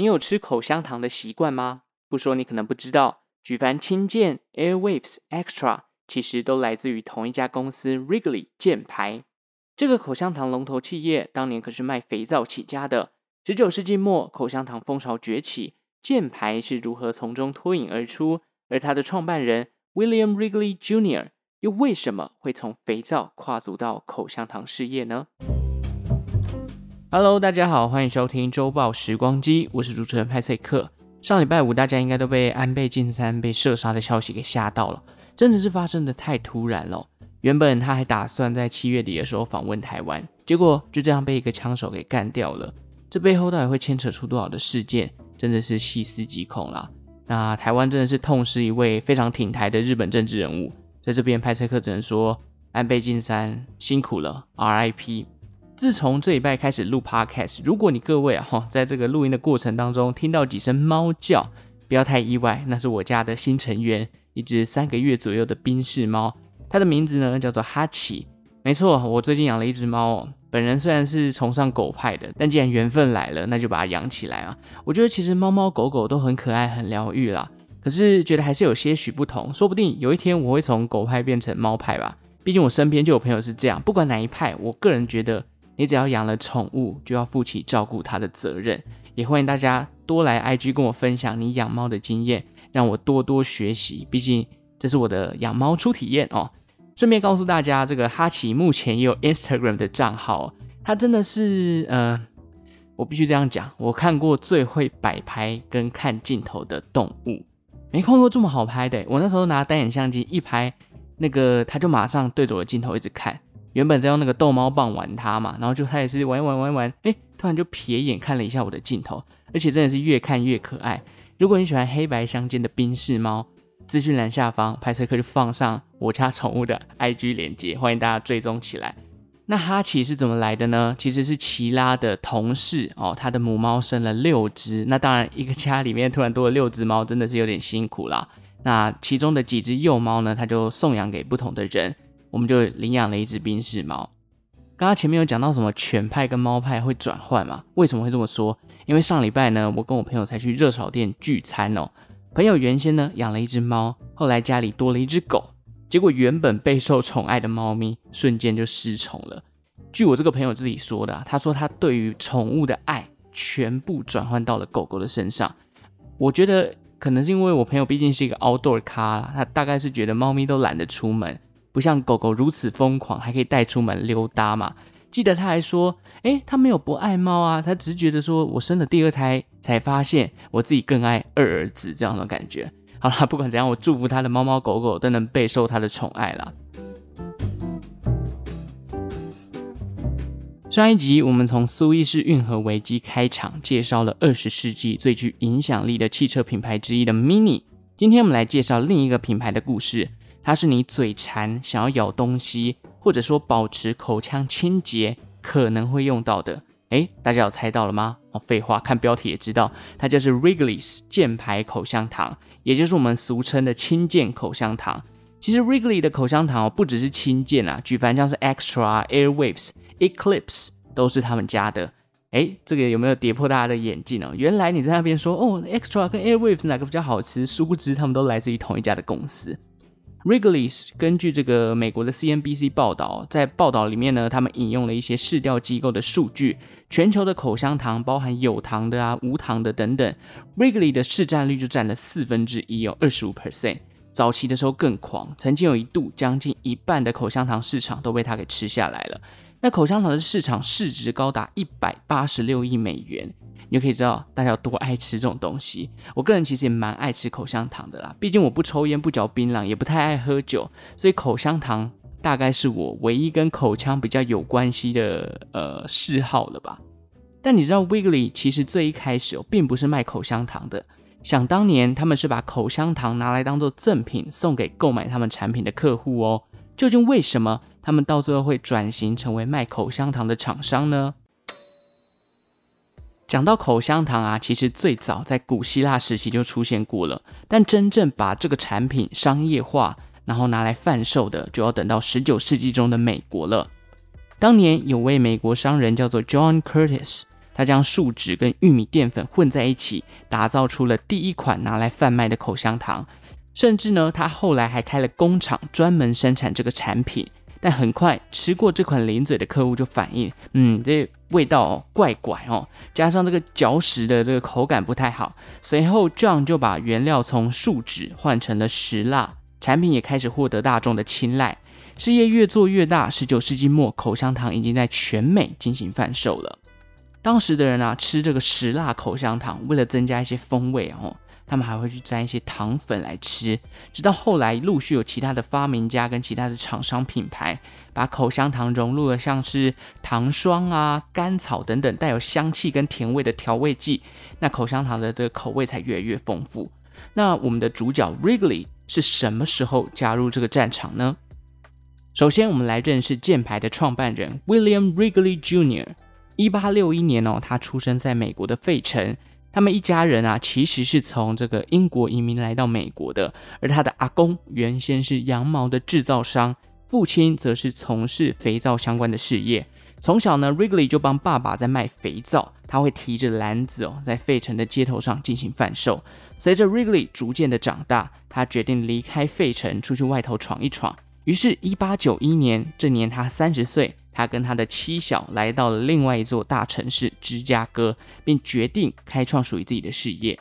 你有吃口香糖的习惯吗？不说你可能不知道，举凡清健、Airwaves、Extra，其实都来自于同一家公司 Wrigley 健牌。这个口香糖龙头企业当年可是卖肥皂起家的。十九世纪末，口香糖风潮崛起。健牌是如何从中脱颖而出？而它的创办人 William Wrigley Jr. 又为什么会从肥皂跨足到口香糖事业呢？Hello，大家好，欢迎收听周报时光机，我是主持人派翠克。上礼拜五，大家应该都被安倍晋三被射杀的消息给吓到了，真的是发生的太突然了。原本他还打算在七月底的时候访问台湾，结果就这样被一个枪手给干掉了。这背后到底会牵扯出多少的事件？真的是细思极恐啦。那台湾真的是痛失一位非常挺台的日本政治人物，在这边派翠克只能说安倍晋三辛苦了，RIP。自从这礼拜开始录 Podcast，如果你各位啊哈，在这个录音的过程当中听到几声猫叫，不要太意外，那是我家的新成员，一只三个月左右的宾士猫，它的名字呢叫做哈奇。没错，我最近养了一只猫哦。本人虽然是崇尚狗派的，但既然缘分来了，那就把它养起来啊！我觉得其实猫猫狗狗都很可爱、很疗愈啦。可是觉得还是有些许不同，说不定有一天我会从狗派变成猫派吧。毕竟我身边就有朋友是这样。不管哪一派，我个人觉得，你只要养了宠物，就要负起照顾它的责任。也欢迎大家多来 IG 跟我分享你养猫的经验，让我多多学习。毕竟这是我的养猫初体验哦。顺便告诉大家，这个哈奇目前也有 Instagram 的账号。他真的是，呃，我必须这样讲，我看过最会摆拍跟看镜头的动物，没看过这么好拍的。我那时候拿单眼相机一拍，那个他就马上对着我的镜头一直看。原本在用那个逗猫棒玩它嘛，然后就它也是玩玩玩玩，哎，突然就瞥眼看了一下我的镜头，而且真的是越看越可爱。如果你喜欢黑白相间的宾士猫，资讯栏下方，派翠克就放上我家宠物的 IG 链接，欢迎大家追踪起来。那哈奇是怎么来的呢？其实是奇拉的同事哦，他的母猫生了六只。那当然，一个家里面突然多了六只猫，真的是有点辛苦啦。那其中的几只幼猫呢，他就送养给不同的人，我们就领养了一只宾士猫。刚刚前面有讲到什么犬派跟猫派会转换嘛？为什么会这么说？因为上礼拜呢，我跟我朋友才去热炒店聚餐哦。朋友原先呢养了一只猫，后来家里多了一只狗，结果原本备受宠爱的猫咪瞬间就失宠了。据我这个朋友自己说的，他说他对于宠物的爱全部转换到了狗狗的身上。我觉得可能是因为我朋友毕竟是一个 outdoor 咖啦，他大概是觉得猫咪都懒得出门，不像狗狗如此疯狂，还可以带出门溜达嘛。记得他还说，诶，他没有不爱猫啊，他只是觉得说我生了第二胎，才发现我自己更爱二儿子这样的感觉。好啦，不管怎样，我祝福他的猫猫狗狗都能备受他的宠爱啦。上一集我们从苏伊士运河危机开场，介绍了二十世纪最具影响力的汽车品牌之一的 Mini。今天我们来介绍另一个品牌的故事，它是你嘴馋想要咬东西，或者说保持口腔清洁可能会用到的，诶，大家有猜到了吗？哦，废话，看标题也知道，它就是 Wrigley's 健牌口香糖，也就是我们俗称的清健口香糖。其实 Wrigley 的口香糖哦，不只是清健啊，举凡像是 Extra、Airwaves、Eclipse 都是他们家的。诶，这个有没有跌破大家的眼镜呢？原来你在那边说哦，Extra 跟 Airwaves 哪个比较好吃？殊不知他们都来自于同一家的公司。Wrigley's 根据这个美国的 CNBC 报道，在报道里面呢，他们引用了一些市调机构的数据，全球的口香糖，包含有糖的啊、无糖的等等，Wrigley 的市占率就占了四分之一有，二十五 percent。早期的时候更狂，曾经有一度将近一半的口香糖市场都被他给吃下来了。那口香糖的市场市值高达一百八十六亿美元。你就可以知道大家有多爱吃这种东西。我个人其实也蛮爱吃口香糖的啦，毕竟我不抽烟、不嚼槟榔，也不太爱喝酒，所以口香糖大概是我唯一跟口腔比较有关系的呃嗜好了吧。但你知道 wiggley 其实最一开始哦，并不是卖口香糖的。想当年，他们是把口香糖拿来当做赠品送给购买他们产品的客户哦。究竟为什么他们到最后会转型成为卖口香糖的厂商呢？讲到口香糖啊，其实最早在古希腊时期就出现过了，但真正把这个产品商业化，然后拿来贩售的，就要等到十九世纪中的美国了。当年有位美国商人叫做 John Curtis。他将树脂跟玉米淀粉混在一起，打造出了第一款拿来贩卖的口香糖。甚至呢，他后来还开了工厂，专门生产这个产品。但很快吃过这款零嘴的客户就反映，嗯，这味道怪怪哦，加上这个嚼食的这个口感不太好。随后，John 就把原料从树脂换成了石蜡，产品也开始获得大众的青睐。事业越做越大，十九世纪末，口香糖已经在全美进行贩售了。当时的人啊，吃这个石蜡口香糖，为了增加一些风味哦，他们还会去沾一些糖粉来吃。直到后来，陆续有其他的发明家跟其他的厂商品牌，把口香糖融入了像是糖霜啊、甘草等等带有香气跟甜味的调味剂，那口香糖的这个口味才越来越丰富。那我们的主角 Wrigley 是什么时候加入这个战场呢？首先，我们来认识箭牌的创办人 William Wrigley Jr. 一八六一年哦，他出生在美国的费城。他们一家人啊，其实是从这个英国移民来到美国的。而他的阿公原先是羊毛的制造商，父亲则是从事肥皂相关的事业。从小呢，Wrigley 就帮爸爸在卖肥皂，他会提着篮子哦，在费城的街头上进行贩售。随着 Wrigley 逐渐的长大，他决定离开费城，出去外头闯一闯。于是，一八九一年，这年他三十岁。他跟他的妻小来到了另外一座大城市芝加哥，并决定开创属于自己的事业。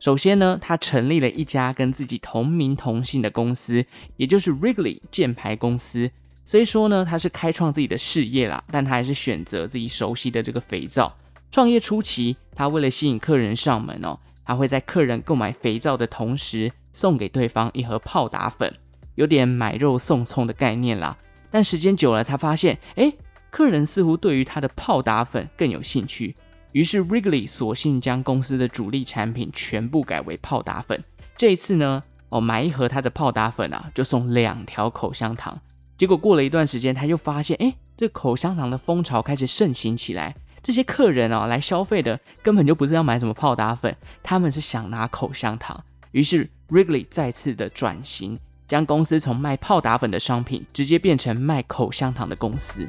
首先呢，他成立了一家跟自己同名同姓的公司，也就是 Wrigley 箭牌公司。虽说呢，他是开创自己的事业啦，但他还是选择自己熟悉的这个肥皂。创业初期，他为了吸引客人上门哦，他会在客人购买肥皂的同时送给对方一盒泡打粉，有点买肉送葱的概念啦。但时间久了，他发现，哎，客人似乎对于他的泡打粉更有兴趣。于是，Wrigley 索性将公司的主力产品全部改为泡打粉。这一次呢，哦，买一盒他的泡打粉啊，就送两条口香糖。结果过了一段时间，他又发现，哎，这口香糖的风潮开始盛行起来。这些客人啊，来消费的根本就不是要买什么泡打粉，他们是想拿口香糖。于是，Wrigley 再次的转型。将公司从卖泡打粉的商品，直接变成卖口香糖的公司。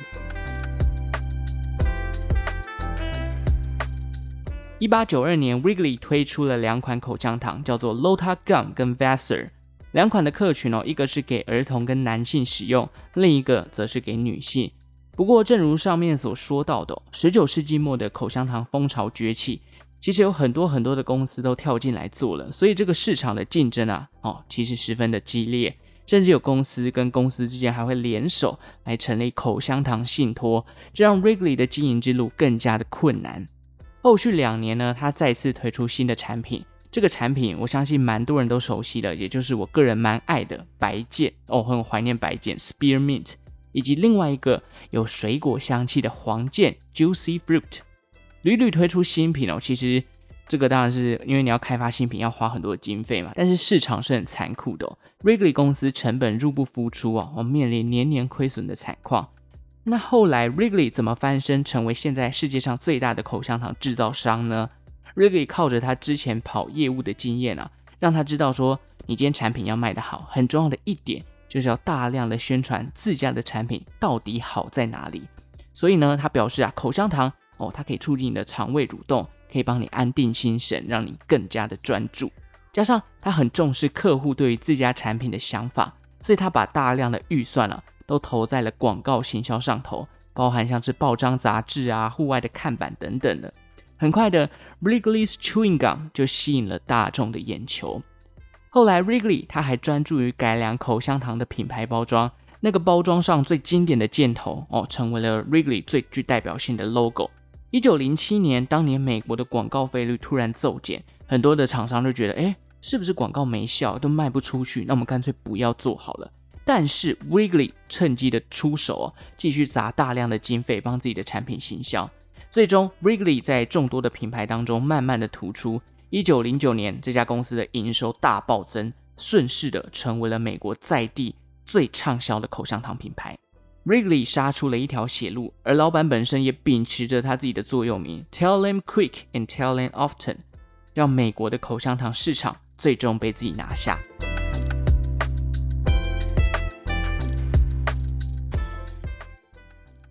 一八九二年，Wrigley 推出了两款口香糖，叫做 Lota Gum 跟 Vassar。两款的客群哦，一个是给儿童跟男性使用，另一个则是给女性。不过，正如上面所说到的，十九世纪末的口香糖风潮崛起。其实有很多很多的公司都跳进来做了，所以这个市场的竞争啊，哦，其实十分的激烈，甚至有公司跟公司之间还会联手来成立口香糖信托，这让 Wrigley 的经营之路更加的困难。后续两年呢，他再次推出新的产品，这个产品我相信蛮多人都熟悉的，也就是我个人蛮爱的白箭哦，很怀念白箭 Spearmint，以及另外一个有水果香气的黄箭 Juicy Fruit。屡屡推出新品哦，其实这个当然是因为你要开发新品要花很多的经费嘛。但是市场是很残酷的，Wrigley 公司成本入不敷出啊，我面临年年亏损的惨况。那后来 Wrigley 怎么翻身成为现在世界上最大的口香糖制造商呢？Wrigley 靠着他之前跑业务的经验啊，让他知道说，你今天产品要卖得好，很重要的一点就是要大量的宣传自家的产品到底好在哪里。所以呢，他表示啊，口香糖。哦，它可以促进你的肠胃蠕动，可以帮你安定心神，让你更加的专注。加上他很重视客户对于自家产品的想法，所以他把大量的预算啊都投在了广告行销上头，包含像是报章杂志啊、户外的看板等等的。很快的，Wrigley's Chewing Gum 就吸引了大众的眼球。后来，Wrigley 他还专注于改良口香糖的品牌包装，那个包装上最经典的箭头哦，成为了 Wrigley 最具代表性的 logo。一九零七年，当年美国的广告费率突然骤减，很多的厂商就觉得，哎，是不是广告没效，都卖不出去？那我们干脆不要做好了。但是 Wrigley 趁机的出手哦，继续砸大量的经费帮自己的产品行销。最终，Wrigley 在众多的品牌当中慢慢的突出。一九零九年，这家公司的营收大暴增，顺势的成为了美国在地最畅销的口香糖品牌。Wrigley 杀出了一条血路，而老板本身也秉持着他自己的座右铭：“Tell them quick and tell them often”，让美国的口香糖市场最终被自己拿下。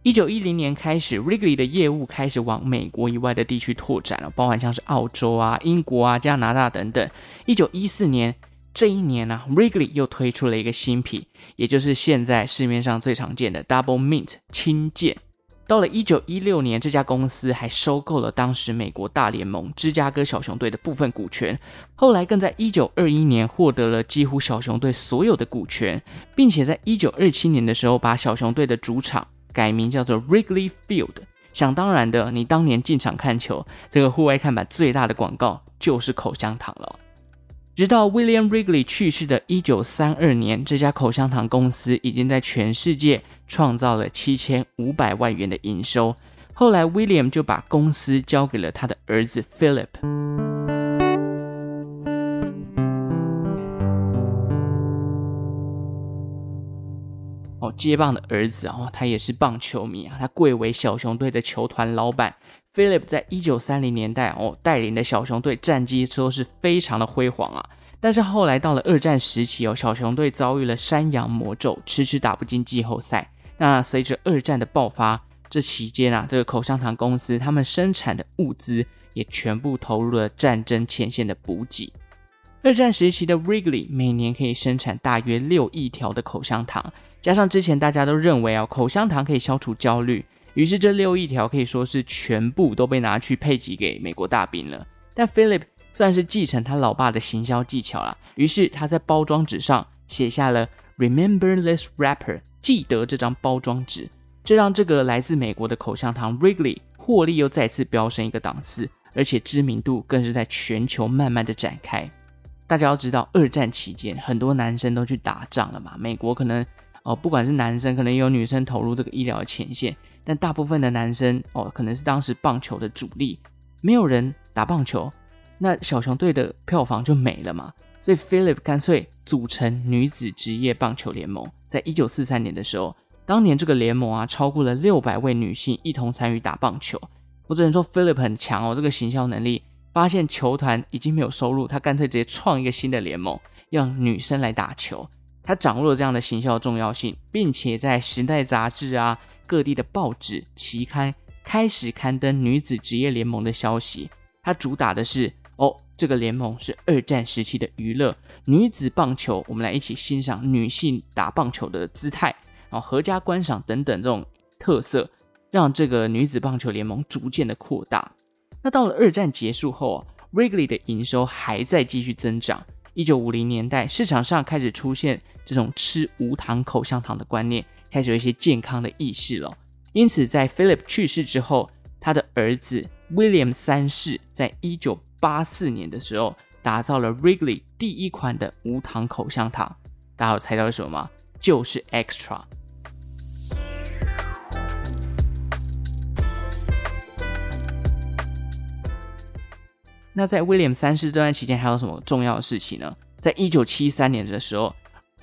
一九一零年开始，Wrigley 的业务开始往美国以外的地区拓展了，包含像是澳洲啊、英国啊、加拿大等等。一九一四年这一年呢、，Wrigley 又推出了一个新品，也就是现在市面上最常见的 Double Mint 青箭。到了一九一六年，这家公司还收购了当时美国大联盟芝加哥小熊队的部分股权，后来更在一九二一年获得了几乎小熊队所有的股权，并且在一九二七年的时候把小熊队的主场。改名叫做 Wrigley Field，想当然的，你当年进场看球，这个户外看板最大的广告就是口香糖了。直到 William Wrigley 去世的一九三二年，这家口香糖公司已经在全世界创造了七千五百万元的营收。后来 William 就把公司交给了他的儿子 Philip。哦接棒的儿子哦，他也是棒球迷啊，他贵为小熊队的球团老板。Philip 在一九三零年代哦，带领的小熊队战绩都是非常的辉煌啊。但是后来到了二战时期哦，小熊队遭遇了山羊魔咒，迟迟打不进季后赛。那随着二战的爆发，这期间啊，这个口香糖公司他们生产的物资也全部投入了战争前线的补给。二战时期的 Wrigley 每年可以生产大约六亿条的口香糖。加上之前大家都认为啊，口香糖可以消除焦虑，于是这六亿条可以说是全部都被拿去配给给美国大兵了。但 Philip 算是继承他老爸的行销技巧啦，于是他在包装纸上写下了 Remember this wrapper，记得这张包装纸，这让这个来自美国的口香糖 Wrigley 获利又再次飙升一个档次，而且知名度更是在全球慢慢的展开。大家要知道，二战期间很多男生都去打仗了嘛，美国可能。哦，不管是男生，可能也有女生投入这个医疗前线，但大部分的男生哦，可能是当时棒球的主力，没有人打棒球，那小熊队的票房就没了嘛。所以 Philip 干脆组成女子职业棒球联盟，在一九四三年的时候，当年这个联盟啊，超过了六百位女性一同参与打棒球。我只能说 Philip 很强哦，这个行销能力，发现球团已经没有收入，他干脆直接创一个新的联盟，让女生来打球。他掌握了这样的行销重要性，并且在《时代》杂志啊、各地的报纸、期刊开始刊登女子职业联盟的消息。它主打的是哦，这个联盟是二战时期的娱乐，女子棒球，我们来一起欣赏女性打棒球的姿态，然后合家观赏等等这种特色，让这个女子棒球联盟逐渐的扩大。那到了二战结束后啊，Wrigley 的营收还在继续增长。一九五零年代，市场上开始出现这种吃无糖口香糖的观念，开始有一些健康的意识了。因此，在 Philip 去世之后，他的儿子 William 三世在一九八四年的时候，打造了 Wrigley 第一款的无糖口香糖。大家有猜到是什么吗？就是 Extra。那在威廉三世这段期间，还有什么重要的事情呢？在一九七三年的时候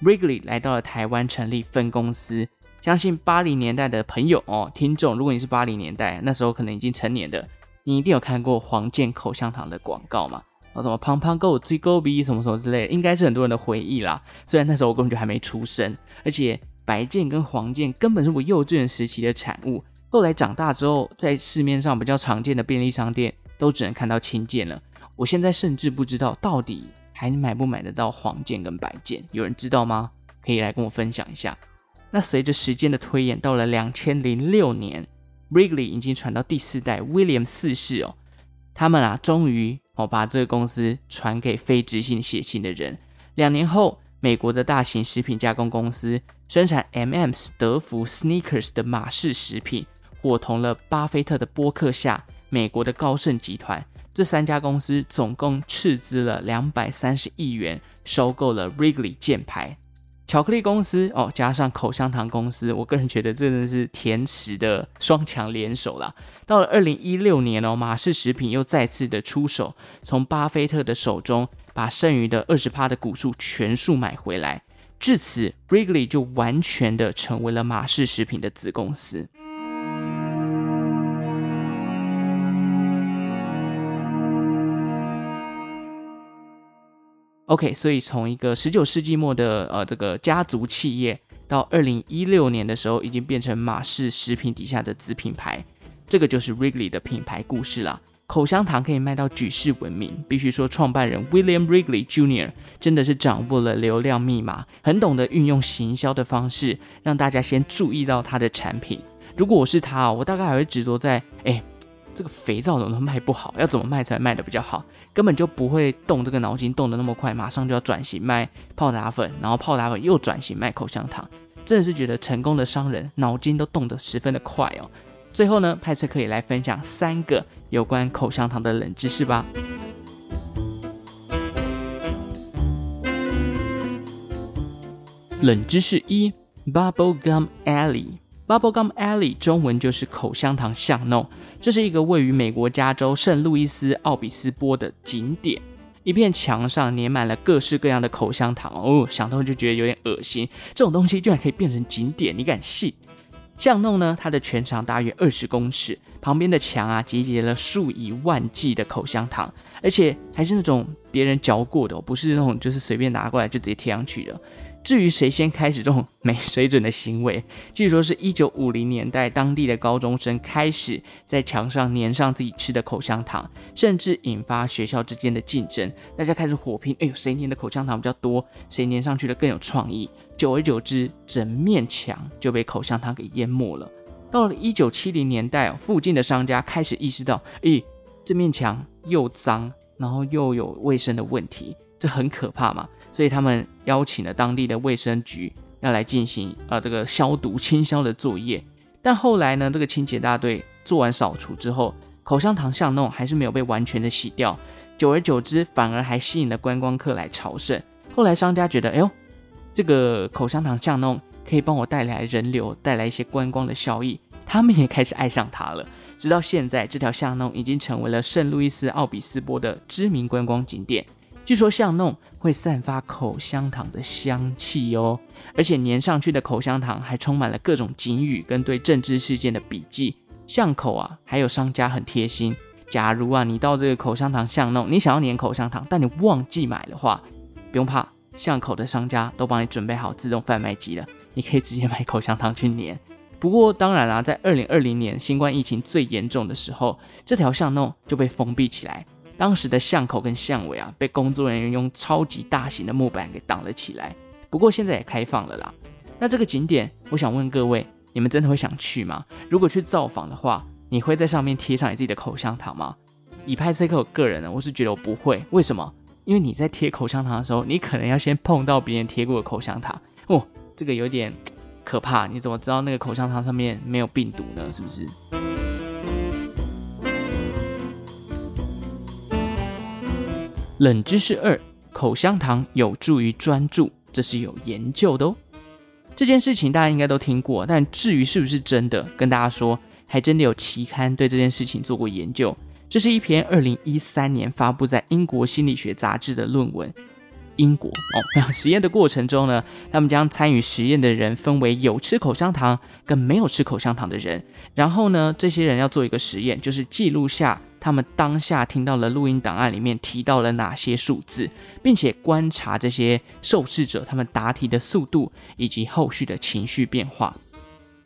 ，Wrigley 来到了台湾成立分公司。相信八零年代的朋友哦，听众，如果你是八零年代，那时候可能已经成年的，你一定有看过黄健口香糖的广告嘛？哦，什么胖胖够追够逼什么什么之类的，应该是很多人的回忆啦。虽然那时候我根本就还没出生，而且白健跟黄健根本是我幼稚园时期的产物。后来长大之后，在市面上比较常见的便利商店。都只能看到青箭了。我现在甚至不知道到底还买不买得到黄箭跟白箭，有人知道吗？可以来跟我分享一下。那随着时间的推演，到了两千零六年，Wrigley 已经传到第四代 William 四世哦，他们啊终于哦把这个公司传给非直系血亲的人。两年后，美国的大型食品加工公司生产 M&M's 德芙 Snickers 的马氏食品，伙同了巴菲特的波克夏。美国的高盛集团，这三家公司总共斥资了两百三十亿元，收购了 Wrigley 箭牌。巧克力公司哦，加上口香糖公司，我个人觉得这真的是甜食的双强联手啦。到了二零一六年哦，马氏食品又再次的出手，从巴菲特的手中把剩余的二十趴的股数全数买回来，至此，Brigley 就完全的成为了马氏食品的子公司。OK，所以从一个十九世纪末的呃这个家族企业，到二零一六年的时候，已经变成马氏食品底下的子品牌，这个就是 Wrigley 的品牌故事啦。口香糖可以卖到举世闻名，必须说创办人 William Wrigley Jr. 真的是掌握了流量密码，很懂得运用行销的方式，让大家先注意到他的产品。如果我是他，我大概还会执着在，哎，这个肥皂怎么卖不好？要怎么卖才卖得比较好？根本就不会动这个脑筋动得那么快，马上就要转型卖泡打粉，然后泡打粉又转型卖口香糖，真的是觉得成功的商人脑筋都动得十分的快哦。最后呢，派翠克也来分享三个有关口香糖的冷知识吧。冷知识一：Bubble Gum Alley，Bubble Gum Alley 中文就是口香糖巷弄。这是一个位于美国加州圣路易斯奥比斯波的景点，一片墙上粘满了各式各样的口香糖哦，想到就觉得有点恶心。这种东西居然可以变成景点，你敢信？巷弄呢，它的全长大约二十公尺，旁边的墙啊集结了数以万计的口香糖，而且还是那种别人嚼过的，不是那种就是随便拿过来就直接贴上去的。至于谁先开始这种没水准的行为，据说是一九五零年代当地的高中生开始在墙上粘上自己吃的口香糖，甚至引发学校之间的竞争，大家开始火拼，哎呦，谁粘的口香糖比较多，谁粘上去的更有创意。久而久之，整面墙就被口香糖给淹没了。到了一九七零年代，附近的商家开始意识到，诶，这面墙又脏，然后又有卫生的问题，这很可怕嘛。所以他们邀请了当地的卫生局要来进行呃这个消毒 清消的作业，但后来呢，这个清洁大队做完扫除之后，口香糖巷弄还是没有被完全的洗掉，久而久之，反而还吸引了观光客来朝圣。后来商家觉得，哎呦，这个口香糖巷弄可以帮我带来人流，带来一些观光的效益，他们也开始爱上它了。直到现在，这条巷弄已经成为了圣路易斯奥比斯波的知名观光景点。据说巷弄会散发口香糖的香气哦，而且粘上去的口香糖还充满了各种警语跟对政治事件的笔记。巷口啊，还有商家很贴心，假如啊你到这个口香糖巷弄，你想要粘口香糖，但你忘记买的话，不用怕，巷口的商家都帮你准备好自动贩卖机了，你可以直接买口香糖去粘。不过当然啦，在二零二零年新冠疫情最严重的时候，这条巷弄就被封闭起来。当时的巷口跟巷尾啊，被工作人员用超级大型的木板给挡了起来。不过现在也开放了啦。那这个景点，我想问各位，你们真的会想去吗？如果去造访的话，你会在上面贴上你自己的口香糖吗？以派翠克我个人呢，我是觉得我不会。为什么？因为你在贴口香糖的时候，你可能要先碰到别人贴过的口香糖哦，这个有点可怕。你怎么知道那个口香糖上面没有病毒呢？是不是？冷知识二：口香糖有助于专注，这是有研究的哦。这件事情大家应该都听过，但至于是不是真的，跟大家说，还真的有期刊对这件事情做过研究。这是一篇二零一三年发布在英国心理学杂志的论文。英国哦，那实验的过程中呢，他们将参与实验的人分为有吃口香糖跟没有吃口香糖的人，然后呢，这些人要做一个实验，就是记录下。他们当下听到了录音档案里面提到了哪些数字，并且观察这些受试者他们答题的速度以及后续的情绪变化。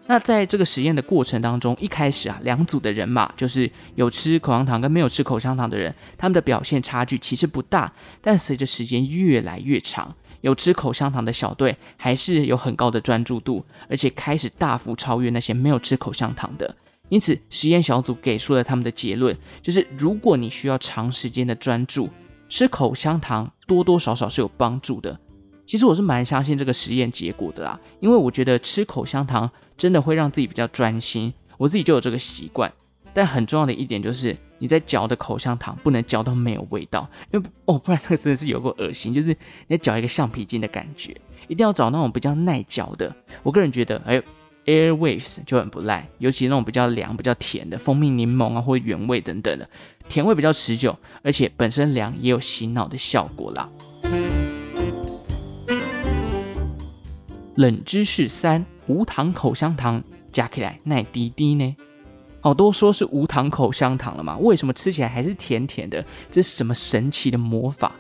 那在这个实验的过程当中，一开始啊，两组的人嘛，就是有吃口香糖跟没有吃口香糖的人，他们的表现差距其实不大。但随着时间越来越长，有吃口香糖的小队还是有很高的专注度，而且开始大幅超越那些没有吃口香糖的。因此，实验小组给出了他们的结论，就是如果你需要长时间的专注，吃口香糖多多少少是有帮助的。其实我是蛮相信这个实验结果的啦，因为我觉得吃口香糖真的会让自己比较专心，我自己就有这个习惯。但很重要的一点就是，你在嚼的口香糖不能嚼到没有味道，因为哦，不然这个真的是有够恶心。就是你在嚼一个橡皮筋的感觉，一定要找那种比较耐嚼的。我个人觉得，哎，Airwaves 就很不赖，尤其那种比较凉、比较甜的蜂蜜柠檬啊，或者原味等等的，甜味比较持久，而且本身凉也有洗脑的效果啦。冷知识三：无糖口香糖加起来耐滴滴呢？好多说是无糖口香糖了嘛？为什么吃起来还是甜甜的？这是什么神奇的魔法？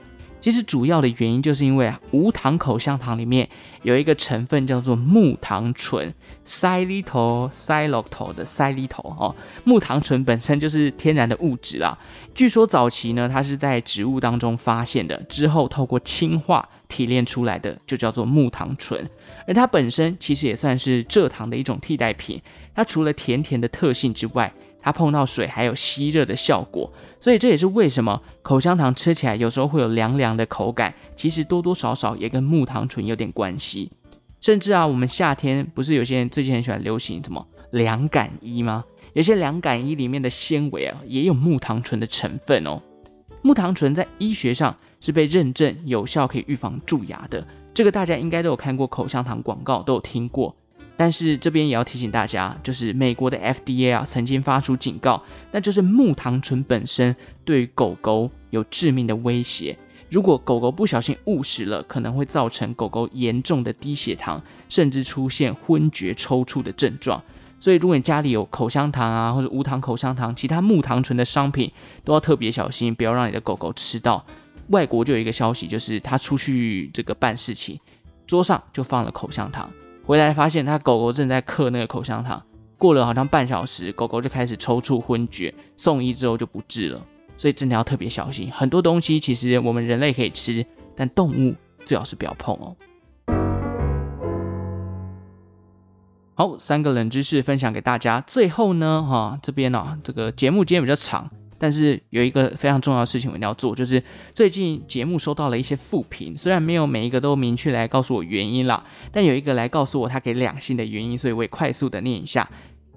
其实主要的原因就是因为啊，无糖口香糖里面有一个成分叫做木糖醇，xylitol，xylitol 的 xylitol 哦，木糖醇本身就是天然的物质啦。据说早期呢，它是在植物当中发现的，之后透过氢化提炼出来的，就叫做木糖醇。而它本身其实也算是蔗糖的一种替代品。它除了甜甜的特性之外，它碰到水还有吸热的效果，所以这也是为什么口香糖吃起来有时候会有凉凉的口感，其实多多少少也跟木糖醇有点关系。甚至啊，我们夏天不是有些人最近很喜欢流行什么凉感衣吗？有些凉感衣里面的纤维啊，也有木糖醇的成分哦。木糖醇在医学上是被认证有效可以预防蛀牙的，这个大家应该都有看过口香糖广告，都有听过。但是这边也要提醒大家，就是美国的 FDA 啊曾经发出警告，那就是木糖醇本身对于狗狗有致命的威胁。如果狗狗不小心误食了，可能会造成狗狗严重的低血糖，甚至出现昏厥、抽搐的症状。所以，如果你家里有口香糖啊，或者无糖口香糖，其他木糖醇的商品，都要特别小心，不要让你的狗狗吃到。外国就有一个消息，就是他出去这个办事情，桌上就放了口香糖。回来发现他狗狗正在嗑那个口香糖，过了好像半小时，狗狗就开始抽搐昏厥，送医之后就不治了。所以真的要特别小心，很多东西其实我们人类可以吃，但动物最好是不要碰哦。好，三个冷知识分享给大家。最后呢，哈，这边呢、啊，这个节目今天比较长。但是有一个非常重要的事情我一定要做，就是最近节目收到了一些负评，虽然没有每一个都明确来告诉我原因啦，但有一个来告诉我他给两星的原因，所以我也快速的念一下。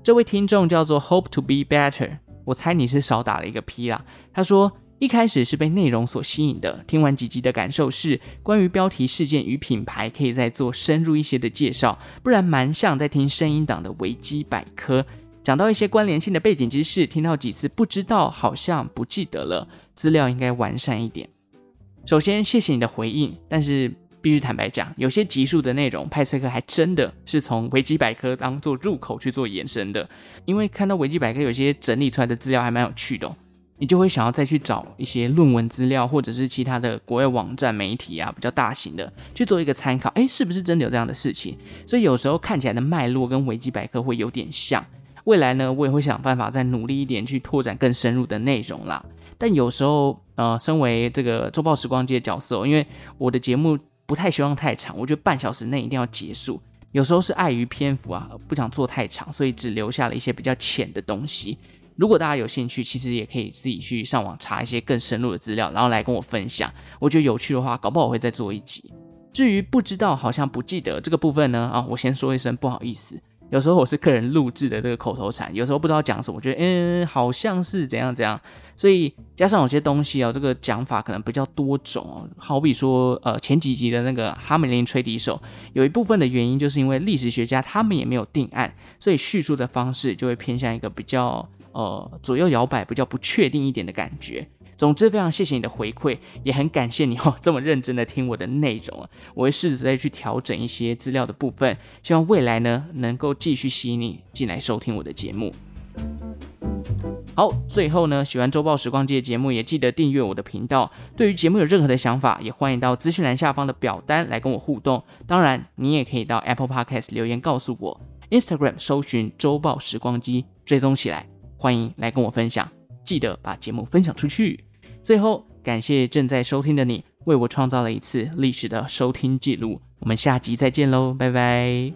这位听众叫做 Hope to be better，我猜你是少打了一个 P 啦。他说一开始是被内容所吸引的，听完几集的感受是关于标题、事件与品牌可以再做深入一些的介绍，不然蛮像在听声音档的维基百科。讲到一些关联性的背景知识，听到几次不知道，好像不记得了，资料应该完善一点。首先，谢谢你的回应，但是必须坦白讲，有些集数的内容，派翠克还真的是从维基百科当做入口去做延伸的，因为看到维基百科有些整理出来的资料还蛮有趣的，你就会想要再去找一些论文资料，或者是其他的国外网站、媒体啊，比较大型的去做一个参考，诶，是不是真的有这样的事情？所以有时候看起来的脉络跟维基百科会有点像。未来呢，我也会想办法再努力一点，去拓展更深入的内容啦。但有时候，呃，身为这个周报时光机的角色，因为我的节目不太希望太长，我觉得半小时内一定要结束。有时候是碍于篇幅啊，不想做太长，所以只留下了一些比较浅的东西。如果大家有兴趣，其实也可以自己去上网查一些更深入的资料，然后来跟我分享。我觉得有趣的话，搞不好我会再做一集。至于不知道，好像不记得这个部分呢，啊，我先说一声不好意思。有时候我是客人录制的这个口头禅，有时候不知道讲什么，我觉得嗯，好像是怎样怎样，所以加上有些东西哦，这个讲法可能比较多种。好比说，呃，前几集的那个哈梅林吹笛手，有一部分的原因就是因为历史学家他们也没有定案，所以叙述的方式就会偏向一个比较呃左右摇摆、比较不确定一点的感觉。总之，非常谢谢你的回馈，也很感谢你哦，这么认真的听我的内容啊！我会试着再去调整一些资料的部分，希望未来呢能够继续吸引你进来收听我的节目。好，最后呢，喜欢周报时光机的节目，也记得订阅我的频道。对于节目有任何的想法，也欢迎到资讯栏下方的表单来跟我互动。当然，你也可以到 Apple Podcast 留言告诉我，Instagram 搜寻周报时光机追踪起来，欢迎来跟我分享。记得把节目分享出去。最后感谢正在收听的你为我创造了一次历史的收听记录。我们下集再见喽拜拜。